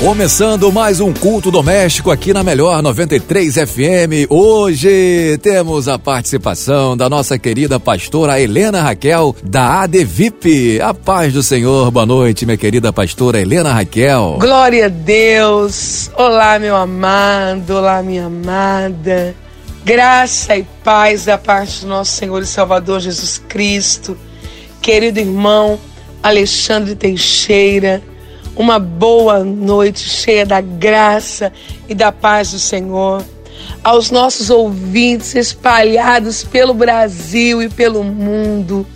Começando mais um culto doméstico aqui na Melhor 93 FM. Hoje temos a participação da nossa querida pastora Helena Raquel, da ADVIP. A paz do Senhor, boa noite, minha querida pastora Helena Raquel. Glória a Deus. Olá, meu amado, olá, minha amada. Graça e paz da parte do nosso Senhor e Salvador Jesus Cristo. Querido irmão Alexandre Teixeira uma boa noite cheia da graça e da paz do Senhor. Aos nossos ouvintes espalhados pelo Brasil e pelo mundo,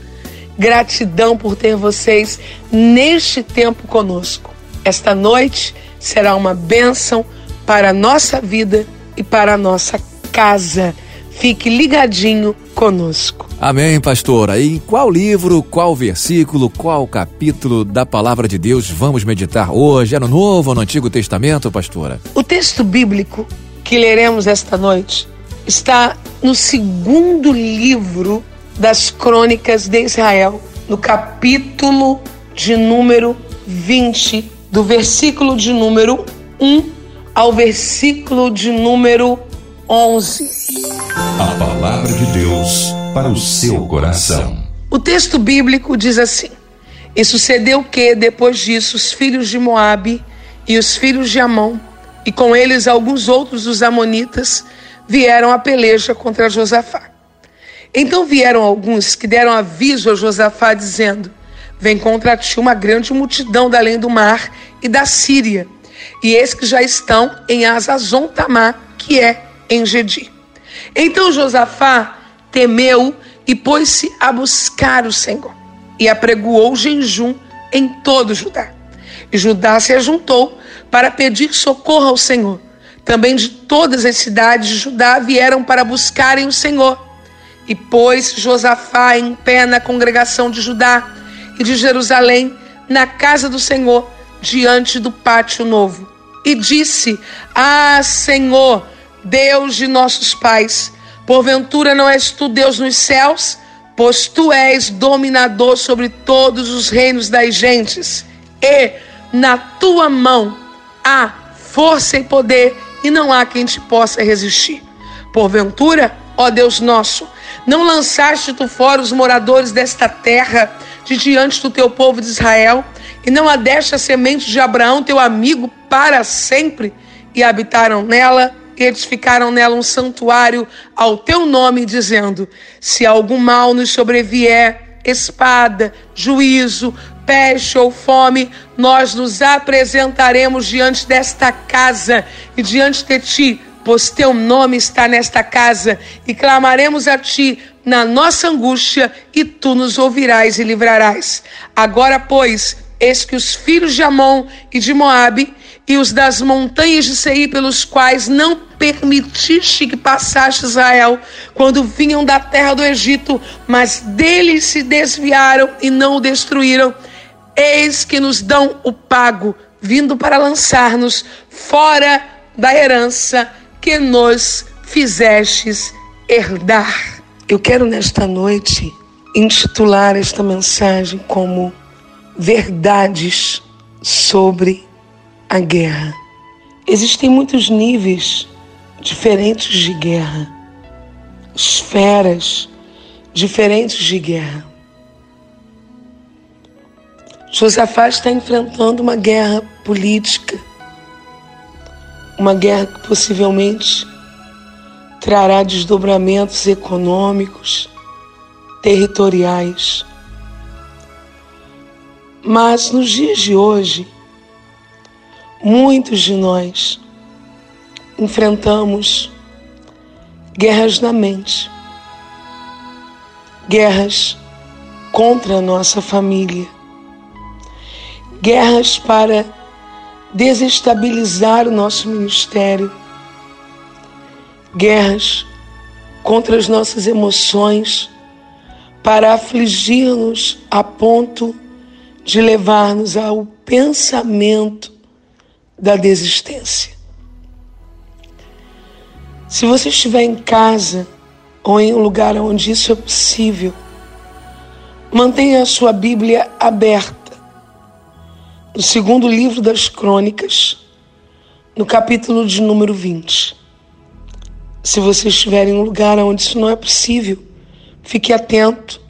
gratidão por ter vocês neste tempo conosco. Esta noite será uma bênção para a nossa vida e para a nossa casa. Fique ligadinho conosco. Amém, pastora. E em qual livro, qual versículo, qual capítulo da palavra de Deus vamos meditar hoje? É no Novo ou no Antigo Testamento, pastora? O texto bíblico que leremos esta noite está no segundo livro das Crônicas de Israel, no capítulo de número 20, do versículo de número 1 ao versículo de número 11. A palavra de Deus para o seu coração. O texto bíblico diz assim: E sucedeu que, depois disso, os filhos de Moabe e os filhos de Amon, e com eles alguns outros dos amonitas, vieram a peleja contra Josafá. Então vieram alguns que deram aviso a Josafá, dizendo: Vem contra ti uma grande multidão da além do mar e da Síria, e eis que já estão em Azazon Tamá, que é em Gedi. Então Josafá temeu e pôs-se a buscar o Senhor e apregoou jejum em todo Judá. E Judá se ajuntou para pedir socorro ao Senhor. Também de todas as cidades de Judá vieram para buscarem o Senhor. E pôs Josafá em pé na congregação de Judá e de Jerusalém, na casa do Senhor, diante do pátio novo. E disse: Ah, Senhor, Deus de nossos pais, Porventura não és tu Deus nos céus, pois tu és dominador sobre todos os reinos das gentes, e na tua mão há força e poder, e não há quem te possa resistir. Porventura, ó Deus nosso, não lançaste tu fora os moradores desta terra de diante do teu povo de Israel, e não adeste a semente de Abraão, teu amigo, para sempre, e habitaram nela e edificaram nela um santuário ao teu nome, dizendo: Se algum mal nos sobrevier, espada, juízo, peste ou fome, nós nos apresentaremos diante desta casa e diante de ti, pois teu nome está nesta casa, e clamaremos a ti na nossa angústia, e tu nos ouvirás e livrarás. Agora, pois, eis que os filhos de Amon e de Moabe e os das montanhas de Seir, pelos quais não permitiste que passasse Israel, quando vinham da terra do Egito, mas deles se desviaram e não o destruíram. Eis que nos dão o pago, vindo para lançar-nos fora da herança que nos fizestes herdar. Eu quero nesta noite intitular esta mensagem como Verdades sobre a guerra. Existem muitos níveis diferentes de guerra, esferas diferentes de guerra. Josafá está enfrentando uma guerra política, uma guerra que possivelmente trará desdobramentos econômicos, territoriais. Mas nos dias de hoje, Muitos de nós enfrentamos guerras na mente, guerras contra a nossa família, guerras para desestabilizar o nosso ministério, guerras contra as nossas emoções, para afligir-nos a ponto de levar-nos ao pensamento da desistência. Se você estiver em casa ou em um lugar onde isso é possível, mantenha a sua Bíblia aberta. No segundo livro das Crônicas, no capítulo de número 20. Se você estiver em um lugar onde isso não é possível, fique atento,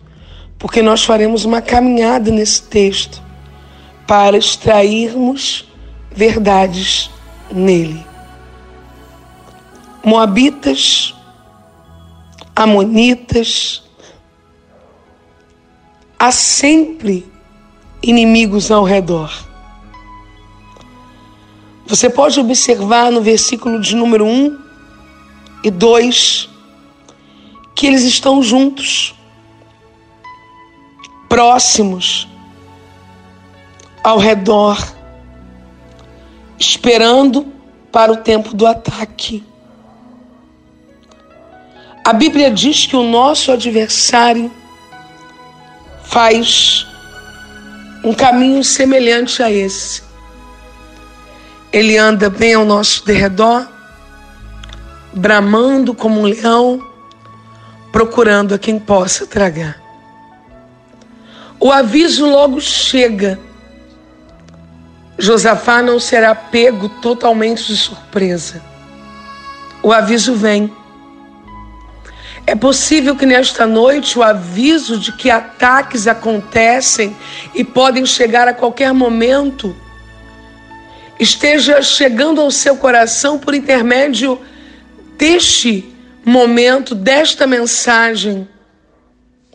porque nós faremos uma caminhada nesse texto para extrairmos verdades nele. Moabitas, Amonitas, há sempre inimigos ao redor. Você pode observar no versículo de número 1 e 2 que eles estão juntos, próximos, ao redor, esperando para o tempo do ataque. A Bíblia diz que o nosso adversário faz um caminho semelhante a esse. Ele anda bem ao nosso derredor, bramando como um leão, procurando a quem possa tragar. O aviso logo chega. Josafá não será pego totalmente de surpresa. O aviso vem. É possível que nesta noite o aviso de que ataques acontecem e podem chegar a qualquer momento esteja chegando ao seu coração por intermédio deste momento, desta mensagem,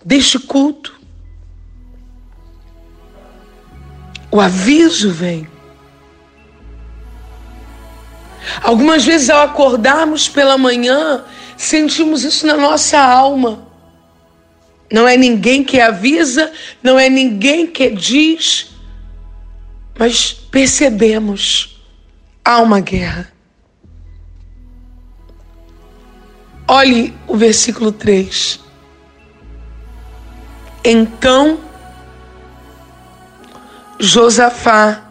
deste culto. O aviso vem. Algumas vezes, ao acordarmos pela manhã, sentimos isso na nossa alma. Não é ninguém que avisa, não é ninguém que diz, mas percebemos há uma guerra. Olhe o versículo 3. Então Josafá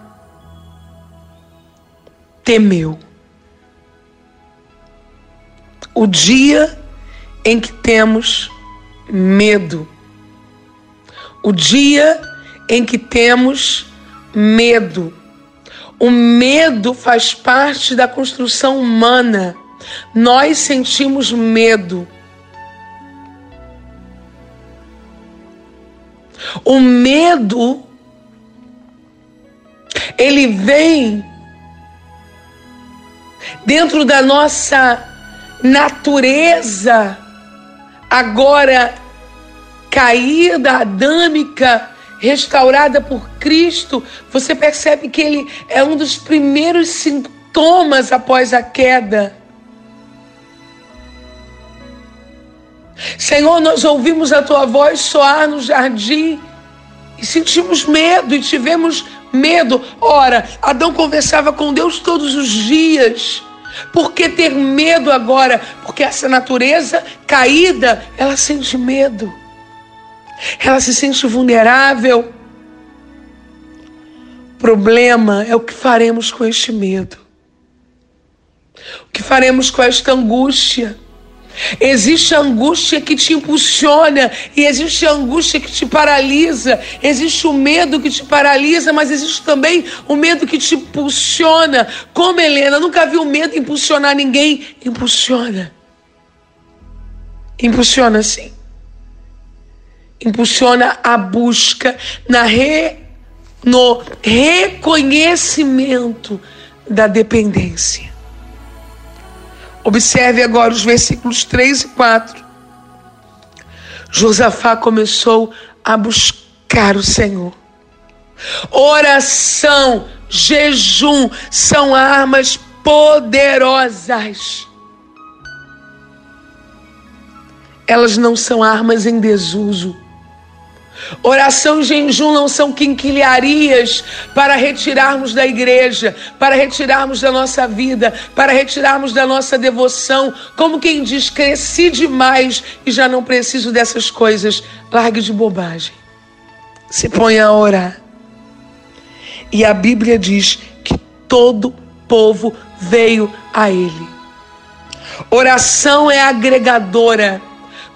temeu. O dia em que temos medo. O dia em que temos medo. O medo faz parte da construção humana. Nós sentimos medo. O medo ele vem dentro da nossa natureza agora caída, adâmica, restaurada por Cristo, você percebe que ele é um dos primeiros sintomas após a queda. Senhor, nós ouvimos a tua voz soar no jardim e sentimos medo e tivemos medo. Ora, Adão conversava com Deus todos os dias. Por que ter medo agora? Porque essa natureza caída, ela sente medo. Ela se sente vulnerável. O problema é o que faremos com este medo. O que faremos com esta angústia? Existe angústia que te impulsiona e existe angústia que te paralisa. Existe o medo que te paralisa, mas existe também o medo que te impulsiona. Como Helena, nunca viu medo impulsionar ninguém? Impulsiona. Impulsiona sim. Impulsiona a busca na re, no reconhecimento da dependência. Observe agora os versículos 3 e 4. Josafá começou a buscar o Senhor. Oração, jejum são armas poderosas. Elas não são armas em desuso. Oração e jejum não são quinquilharias para retirarmos da igreja, para retirarmos da nossa vida, para retirarmos da nossa devoção. Como quem diz, cresci demais e já não preciso dessas coisas. Largue de bobagem. Se ponha a orar. E a Bíblia diz que todo povo veio a ele. Oração é agregadora.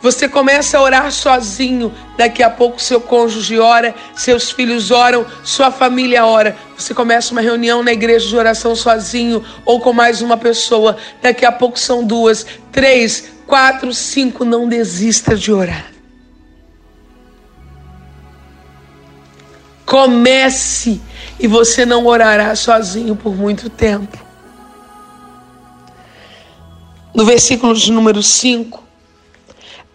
Você começa a orar sozinho, daqui a pouco seu cônjuge ora, seus filhos oram, sua família ora. Você começa uma reunião na igreja de oração sozinho ou com mais uma pessoa, daqui a pouco são duas, três, quatro, cinco. Não desista de orar. Comece e você não orará sozinho por muito tempo. No versículo de número 5,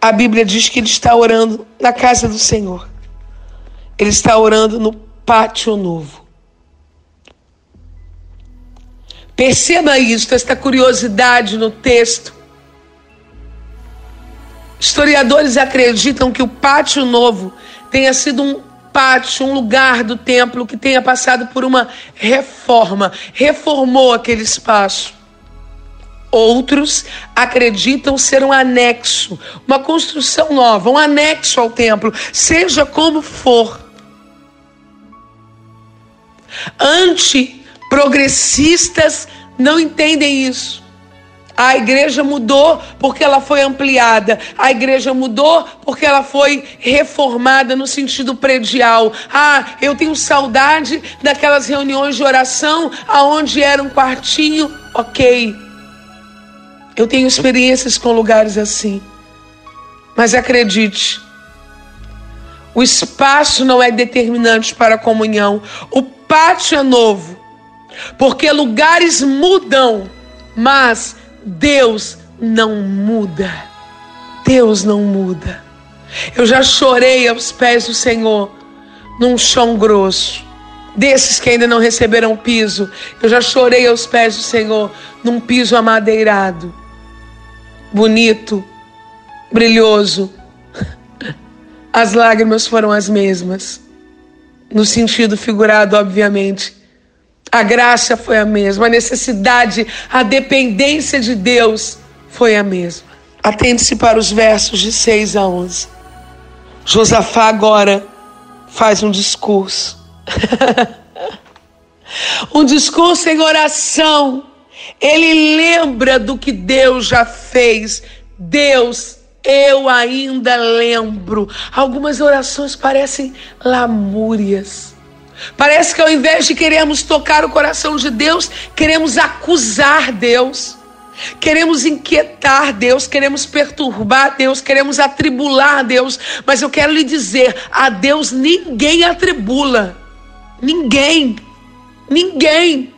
a Bíblia diz que ele está orando na casa do Senhor. Ele está orando no pátio novo. Perceba isso, esta curiosidade no texto. Historiadores acreditam que o pátio novo tenha sido um pátio, um lugar do templo que tenha passado por uma reforma, reformou aquele espaço. Outros acreditam ser um anexo, uma construção nova, um anexo ao templo, seja como for. Antiprogressistas não entendem isso. A igreja mudou porque ela foi ampliada. A igreja mudou porque ela foi reformada no sentido predial. Ah, eu tenho saudade daquelas reuniões de oração aonde era um quartinho, ok. Eu tenho experiências com lugares assim. Mas acredite, o espaço não é determinante para a comunhão. O pátio é novo. Porque lugares mudam, mas Deus não muda. Deus não muda. Eu já chorei aos pés do Senhor num chão grosso. Desses que ainda não receberam piso, eu já chorei aos pés do Senhor num piso amadeirado bonito, brilhoso. As lágrimas foram as mesmas, no sentido figurado, obviamente. A graça foi a mesma, a necessidade, a dependência de Deus foi a mesma. Atente-se para os versos de 6 a 11. Josafá agora faz um discurso. um discurso em oração ele lembra do que Deus já fez. Deus, eu ainda lembro. Algumas orações parecem lamúrias. Parece que ao invés de queremos tocar o coração de Deus, queremos acusar Deus. Queremos inquietar Deus, queremos perturbar Deus, queremos atribular Deus, mas eu quero lhe dizer: a Deus ninguém atribula. Ninguém. Ninguém.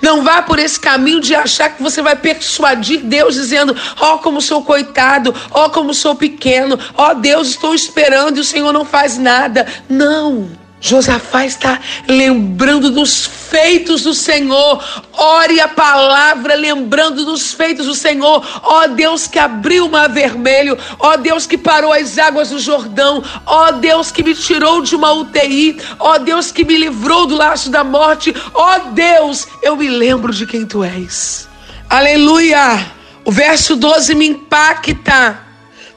Não vá por esse caminho de achar que você vai persuadir Deus dizendo: "Ó oh, como sou coitado, ó oh, como sou pequeno, ó oh, Deus, estou esperando e o Senhor não faz nada". Não. Josafá está lembrando dos feitos do Senhor. Ore a palavra lembrando dos feitos do Senhor. Ó Deus que abriu o mar vermelho. Ó Deus que parou as águas do Jordão. Ó Deus que me tirou de uma UTI. Ó Deus que me livrou do laço da morte. Ó Deus, eu me lembro de quem tu és. Aleluia! O verso 12 me impacta.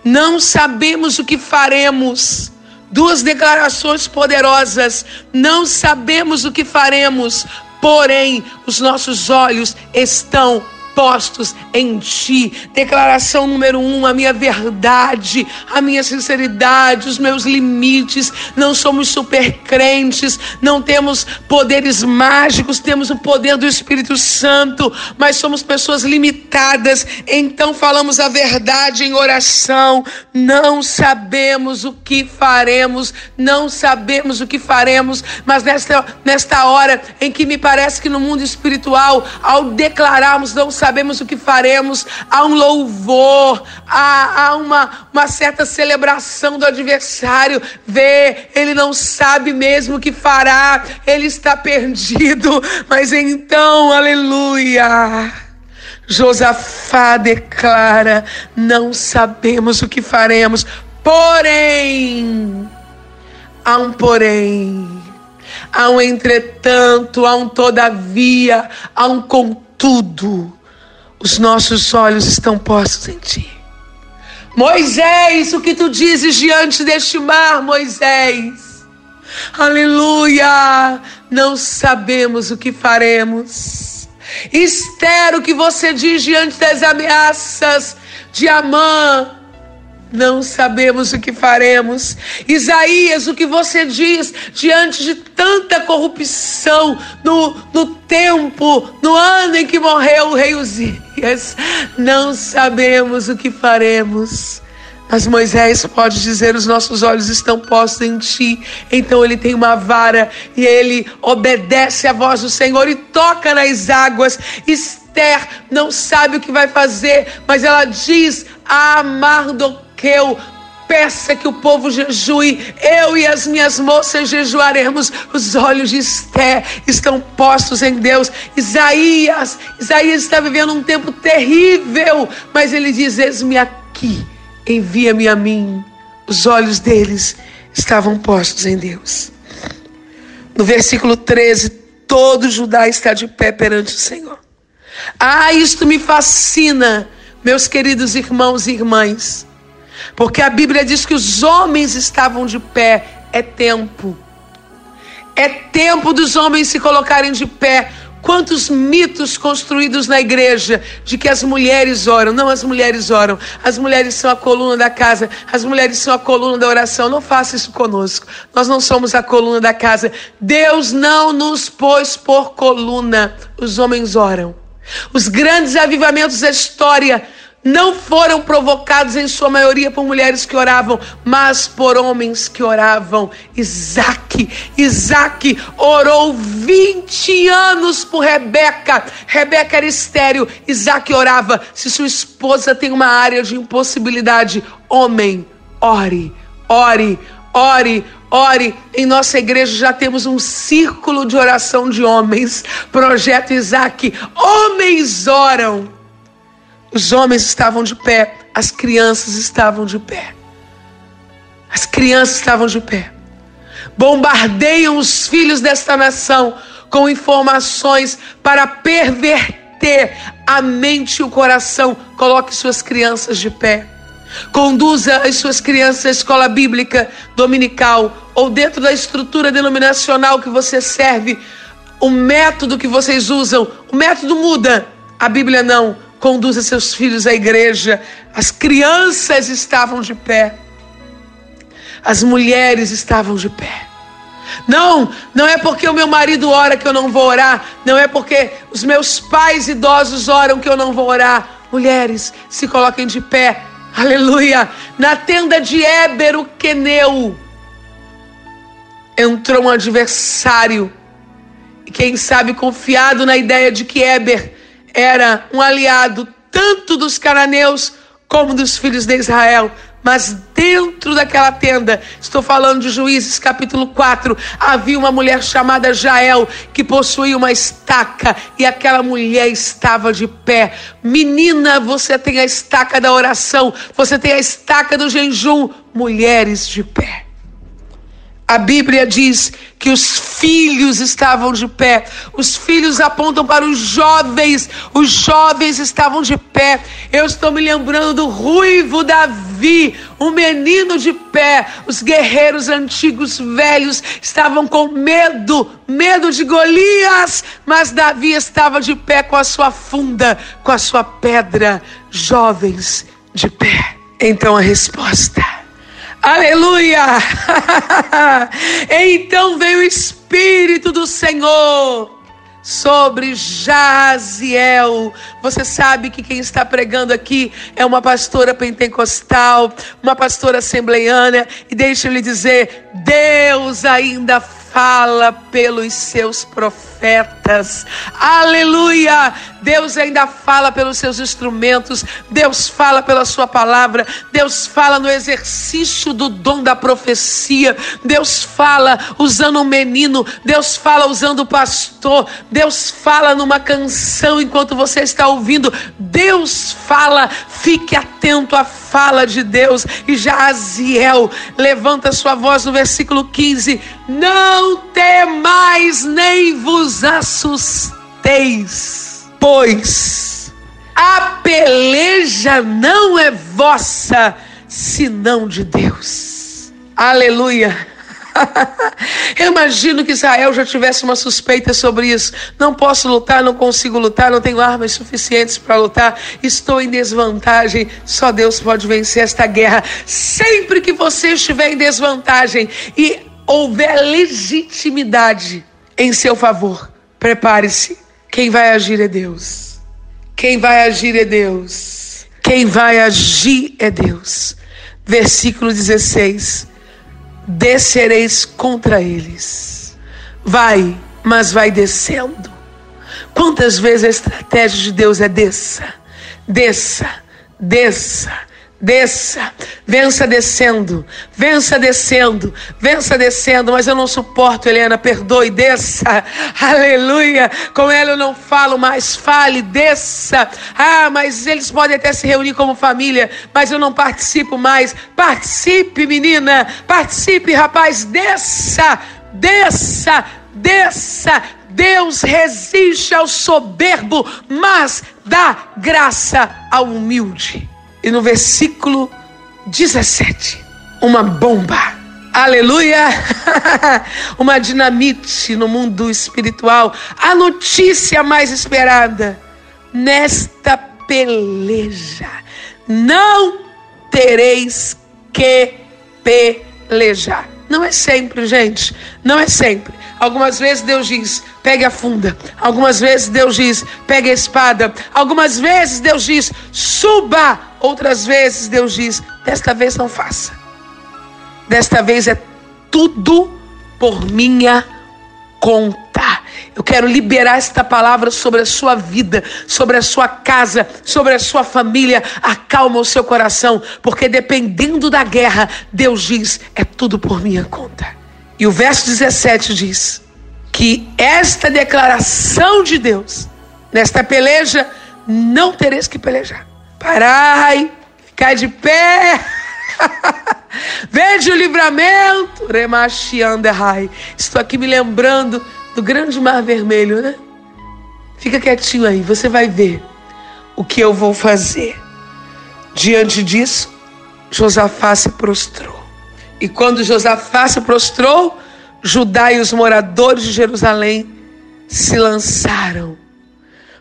Não sabemos o que faremos Duas declarações poderosas. Não sabemos o que faremos, porém os nossos olhos estão postos em ti. Declaração número um: a minha verdade, a minha sinceridade, os meus limites. Não somos super crentes, não temos poderes mágicos, temos o poder do Espírito Santo, mas somos pessoas limitadas. Então falamos a verdade em oração. Não sabemos o que faremos, não sabemos o que faremos, mas nesta, nesta hora em que me parece que no mundo espiritual, ao declararmos, não sabemos sabemos o que faremos, há um louvor, há, há uma, uma certa celebração do adversário. Vê, ele não sabe mesmo o que fará, ele está perdido, mas então, aleluia. Josafá declara: Não sabemos o que faremos, porém, há um porém, há um entretanto, há um todavia, há um contudo. Os nossos olhos estão postos em ti. Moisés, o que tu dizes diante deste mar, Moisés? Aleluia! Não sabemos o que faremos. Esther, o que você diz diante das ameaças de Amã? Não sabemos o que faremos. Isaías, o que você diz diante de tanta corrupção no, no tempo, no ano em que morreu o rei Uzias? Não sabemos o que faremos. Mas Moisés pode dizer: os nossos olhos estão postos em ti. Então ele tem uma vara e ele obedece à voz do Senhor e toca nas águas. Esther não sabe o que vai fazer, mas ela diz a Mardoqueu: peça que o povo jejue, eu e as minhas moças jejuaremos. Os olhos de Esté estão postos em Deus. Isaías, Isaías está vivendo um tempo terrível, mas ele diz: Eis-me aqui envia-me a mim. Os olhos deles estavam postos em Deus. No versículo 13, todo Judá está de pé perante o Senhor. Ah, isto me fascina, meus queridos irmãos e irmãs, porque a Bíblia diz que os homens estavam de pé, é tempo. É tempo dos homens se colocarem de pé Quantos mitos construídos na igreja de que as mulheres oram? Não, as mulheres oram. As mulheres são a coluna da casa. As mulheres são a coluna da oração. Não faça isso conosco. Nós não somos a coluna da casa. Deus não nos pôs por coluna. Os homens oram. Os grandes avivamentos da história não foram provocados em sua maioria por mulheres que oravam, mas por homens que oravam. Isaac, Isaac orou 20 anos por Rebeca. Rebeca era estéreo, Isaac orava. Se sua esposa tem uma área de impossibilidade, homem, ore, ore, ore, Ore, em nossa igreja já temos um círculo de oração de homens. Projeto Isaac. Homens oram. Os homens estavam de pé, as crianças estavam de pé. As crianças estavam de pé. Bombardeiam os filhos desta nação com informações para perverter a mente e o coração. Coloque suas crianças de pé. Conduza as suas crianças à escola bíblica dominical ou dentro da estrutura denominacional que você serve. O método que vocês usam, o método muda, a Bíblia não. Conduza seus filhos à igreja. As crianças estavam de pé. As mulheres estavam de pé. Não, não é porque o meu marido ora que eu não vou orar. Não é porque os meus pais idosos oram que eu não vou orar. Mulheres, se coloquem de pé. Aleluia. Na tenda de Éber, o Queneu, entrou um adversário. E quem sabe confiado na ideia de que Éber era um aliado tanto dos cananeus como dos filhos de Israel. Mas dentro daquela tenda, estou falando de Juízes capítulo 4, havia uma mulher chamada Jael que possuía uma estaca e aquela mulher estava de pé. Menina, você tem a estaca da oração, você tem a estaca do jejum. Mulheres de pé. A Bíblia diz que os filhos estavam de pé. Os filhos apontam para os jovens. Os jovens estavam de pé. Eu estou me lembrando do ruivo Davi, um menino de pé. Os guerreiros antigos velhos estavam com medo, medo de Golias, mas Davi estava de pé com a sua funda, com a sua pedra. Jovens de pé. Então a resposta Aleluia! então veio o Espírito do Senhor sobre Jaziel. Você sabe que quem está pregando aqui é uma pastora pentecostal, uma pastora assembleiana, e deixa eu lhe dizer: Deus ainda fala pelos seus profetas. Aleluia! Deus ainda fala pelos seus instrumentos, Deus fala pela sua palavra, Deus fala no exercício do dom da profecia, Deus fala usando um menino, Deus fala usando o pastor, Deus fala numa canção enquanto você está ouvindo, Deus fala, fique atento à fala de Deus. E Jaziel levanta sua voz no versículo 15: Não temais nem vos assusteis, pois a peleja não é vossa, senão de Deus. Aleluia. Eu imagino que Israel já tivesse uma suspeita sobre isso. Não posso lutar, não consigo lutar, não tenho armas suficientes para lutar, estou em desvantagem. Só Deus pode vencer esta guerra. Sempre que você estiver em desvantagem e houver legitimidade em seu favor, prepare-se. Quem vai agir é Deus. Quem vai agir é Deus. Quem vai agir é Deus. Versículo 16: Descereis contra eles. Vai, mas vai descendo. Quantas vezes a estratégia de Deus é desça, desça, desça, Desça, vença descendo, vença descendo, vença descendo, mas eu não suporto, Helena, perdoe, desça, aleluia. Com ela eu não falo mais, fale, desça. Ah, mas eles podem até se reunir como família, mas eu não participo mais. Participe, menina, participe, rapaz, desça, desça, desça. Deus resiste ao soberbo, mas dá graça ao humilde. E no versículo 17, uma bomba. Aleluia! uma dinamite no mundo espiritual. A notícia mais esperada. Nesta peleja não tereis que pelejar. Não é sempre, gente. Não é sempre. Algumas vezes Deus diz: pegue a funda. Algumas vezes Deus diz: pegue a espada. Algumas vezes Deus diz: suba. Outras vezes Deus diz: desta vez não faça. Desta vez é tudo por minha conta. Eu quero liberar esta palavra sobre a sua vida, sobre a sua casa, sobre a sua família. Acalma o seu coração, porque dependendo da guerra, Deus diz: é tudo por minha conta. E o verso 17 diz que esta declaração de Deus, nesta peleja, não tereis que pelejar. Parai, ficar de pé. Veja o livramento. Estou aqui me lembrando do grande mar vermelho, né? Fica quietinho aí, você vai ver o que eu vou fazer. Diante disso, Josafá se prostrou. E quando Josafá se prostrou, Judá e os moradores de Jerusalém se lançaram.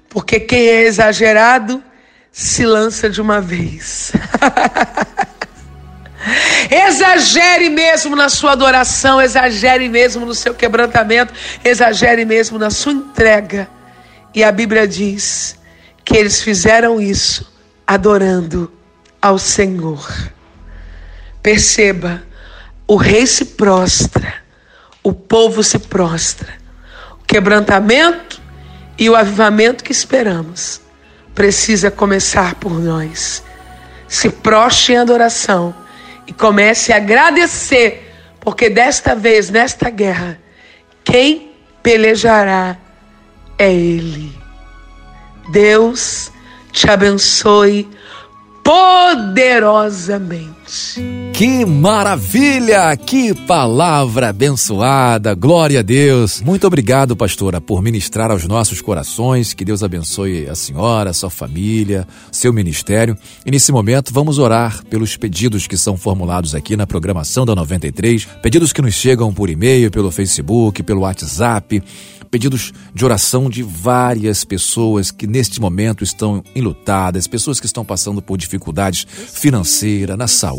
Porque quem é exagerado se lança de uma vez. exagere mesmo na sua adoração, exagere mesmo no seu quebrantamento, exagere mesmo na sua entrega. E a Bíblia diz que eles fizeram isso adorando ao Senhor. Perceba, o rei se prostra, o povo se prostra. O quebrantamento e o avivamento que esperamos precisa começar por nós. Se prostre em adoração e comece a agradecer, porque desta vez, nesta guerra, quem pelejará é Ele. Deus te abençoe poderosamente. Que maravilha! Que palavra abençoada! Glória a Deus! Muito obrigado, pastora, por ministrar aos nossos corações. Que Deus abençoe a senhora, a sua família, seu ministério. E nesse momento vamos orar pelos pedidos que são formulados aqui na programação da 93, pedidos que nos chegam por e-mail, pelo Facebook, pelo WhatsApp pedidos de oração de várias pessoas que neste momento estão enlutadas, pessoas que estão passando por dificuldades financeiras, na saúde,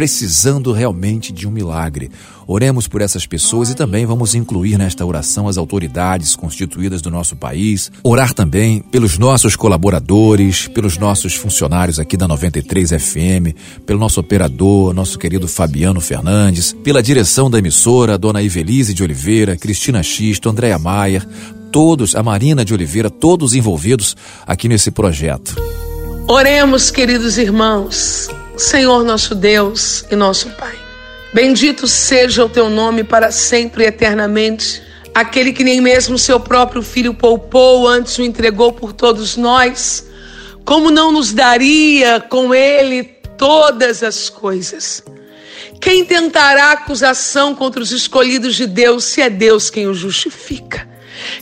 precisando realmente de um milagre. Oremos por essas pessoas e também vamos incluir nesta oração as autoridades constituídas do nosso país. Orar também pelos nossos colaboradores, pelos nossos funcionários aqui da 93 FM, pelo nosso operador, nosso querido Fabiano Fernandes, pela direção da emissora, Dona Ivelise de Oliveira, Cristina Xisto, Andréa Maier, todos, a Marina de Oliveira, todos envolvidos aqui nesse projeto. Oremos, queridos irmãos. Senhor nosso Deus e nosso Pai. Bendito seja o teu nome para sempre e eternamente. Aquele que nem mesmo seu próprio filho poupou, antes o entregou por todos nós. Como não nos daria com ele todas as coisas? Quem tentará acusação contra os escolhidos de Deus se é Deus quem o justifica?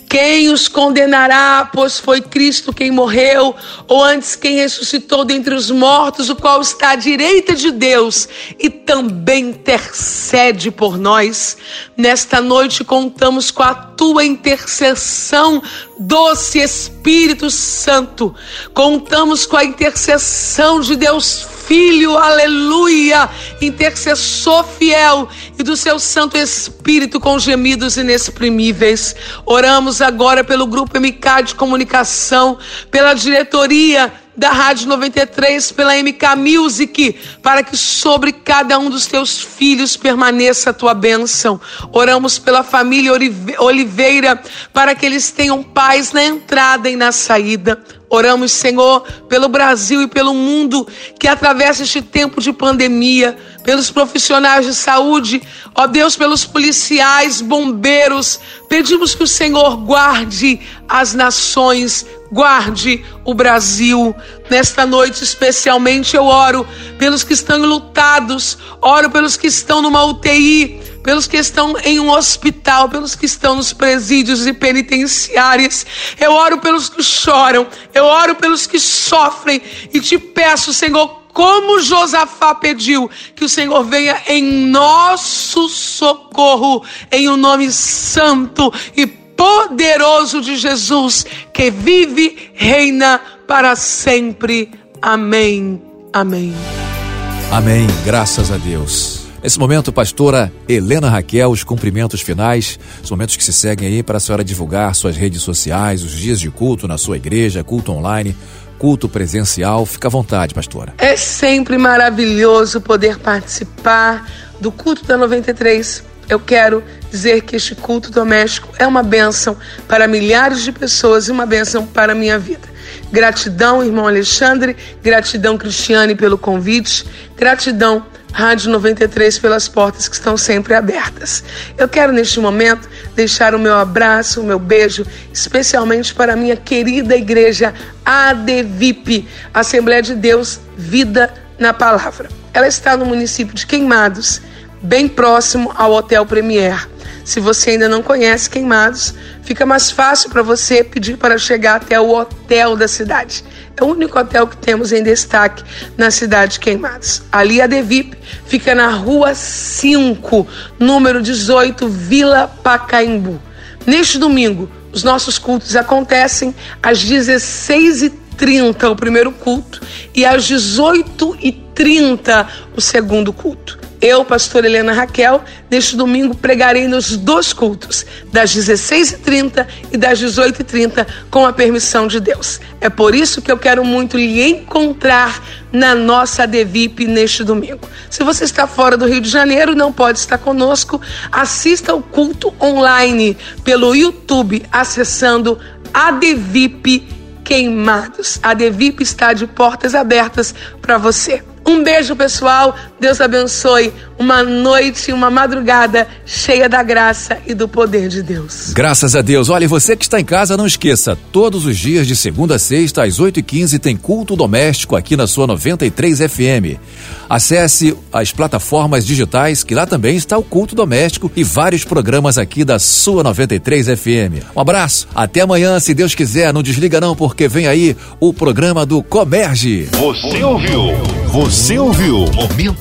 Quem os condenará? Pois foi Cristo quem morreu, ou antes quem ressuscitou dentre os mortos, o qual está à direita de Deus e também intercede por nós. Nesta noite contamos com a tua intercessão, doce Espírito Santo. Contamos com a intercessão de Deus Filho, aleluia, intercessor fiel e do seu Santo Espírito com gemidos inexprimíveis. Oramos agora pelo Grupo MK de Comunicação, pela diretoria da Rádio 93, pela MK Music, para que sobre cada um dos teus filhos permaneça a tua bênção. Oramos pela família Oliveira, para que eles tenham paz na entrada e na saída. Oramos, Senhor, pelo Brasil e pelo mundo que atravessa este tempo de pandemia, pelos profissionais de saúde, ó Deus, pelos policiais, bombeiros. Pedimos que o Senhor guarde as nações, guarde o Brasil. Nesta noite, especialmente, eu oro pelos que estão lutados, oro pelos que estão numa UTI, pelos que estão em um hospital, pelos que estão nos presídios e penitenciárias. Eu oro pelos que choram, eu oro pelos que sofrem e te peço, Senhor, como Josafá pediu, que o Senhor venha em nosso socorro, em o um nome santo e poderoso de Jesus, que vive, reina para sempre. Amém. Amém. Amém. Graças a Deus. Nesse momento, pastora Helena Raquel, os cumprimentos finais, os momentos que se seguem aí para a senhora divulgar suas redes sociais, os dias de culto na sua igreja, culto online, culto presencial. Fica à vontade, pastora. É sempre maravilhoso poder participar do culto da 93. Eu quero dizer que este culto doméstico é uma bênção para milhares de pessoas e uma bênção para a minha vida. Gratidão, irmão Alexandre, gratidão, Cristiane, pelo convite, gratidão Rádio 93 pelas portas que estão sempre abertas. Eu quero neste momento deixar o meu abraço, o meu beijo, especialmente para a minha querida igreja ADVIP, Assembleia de Deus Vida na Palavra. Ela está no município de Queimados, bem próximo ao Hotel Premier. Se você ainda não conhece Queimados, fica mais fácil para você pedir para chegar até o hotel da cidade. É o único hotel que temos em destaque na cidade de Queimados. Ali a Devip fica na rua 5, número 18, Vila Pacaembu. Neste domingo, os nossos cultos acontecem às 16h30, o primeiro culto, e às 18h30, o segundo culto. Eu, pastor Helena Raquel, neste domingo pregarei nos dois cultos, das 16h30 e das 18h30, com a permissão de Deus. É por isso que eu quero muito lhe encontrar na nossa Devip neste domingo. Se você está fora do Rio de Janeiro não pode estar conosco, assista o culto online pelo YouTube, acessando a Devip Queimados. A Devip está de portas abertas para você. Um beijo, pessoal. Deus abençoe. Uma noite, uma madrugada cheia da graça e do poder de Deus. Graças a Deus. Olha, você que está em casa, não esqueça: todos os dias, de segunda a sexta, às 8h15, tem culto doméstico aqui na sua 93 FM. Acesse as plataformas digitais, que lá também está o culto doméstico e vários programas aqui da sua 93 FM. Um abraço, até amanhã, se Deus quiser. Não desliga, não, porque vem aí o programa do Comerge. Você ouviu? Você ouviu?